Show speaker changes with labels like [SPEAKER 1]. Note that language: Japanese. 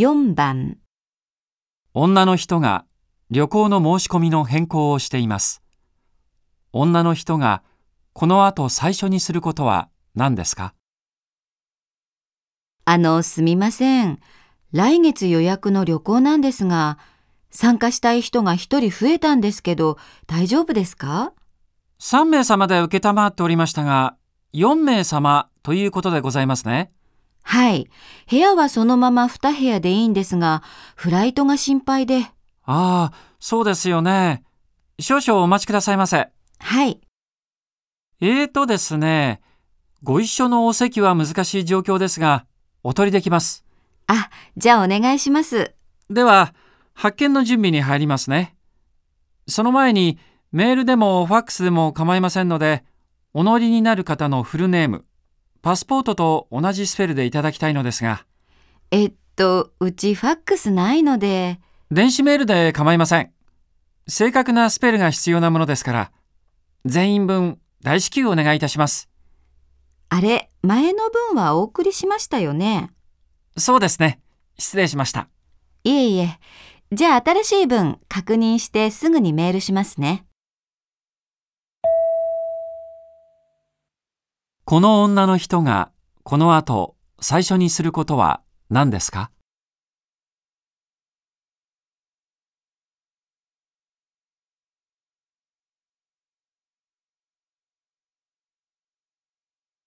[SPEAKER 1] 4番、
[SPEAKER 2] 女の人が旅行の申し込みの変更をしています。女の人がこの後最初にすることは何ですか？
[SPEAKER 1] あの、すみません。来月予約の旅行なんですが、参加したい人が一人増えたんですけど、大丈夫ですか
[SPEAKER 2] ?3 名様で受けたまっておりましたが、4名様ということでございますね。
[SPEAKER 1] はい。部屋はそのまま2部屋でいいんですが、フライトが心配で。
[SPEAKER 2] ああ、そうですよね。少々お待ちくださいませ。
[SPEAKER 1] はい。
[SPEAKER 2] えーとですね、ご一緒のお席は難しい状況ですが、お取りできます。
[SPEAKER 1] あ、じゃあお願いします。
[SPEAKER 2] では、発見の準備に入りますね。その前に、メールでもファックスでも構いませんので、お乗りになる方のフルネーム、パスポートと同じスペルでいただきたいのですが、
[SPEAKER 1] えっと、うちファックスないので、
[SPEAKER 2] 電子メールで構いません。正確なスペルが必要なものですから、全員分大至急お願いいたします。
[SPEAKER 1] あれ、前の分はお送りしましたよね？
[SPEAKER 2] そうですね。失礼しました。
[SPEAKER 1] いえいえ。じゃあ新しい分確認してすぐにメールしますね。
[SPEAKER 2] この女の人がこの後最初にすることは何ですか？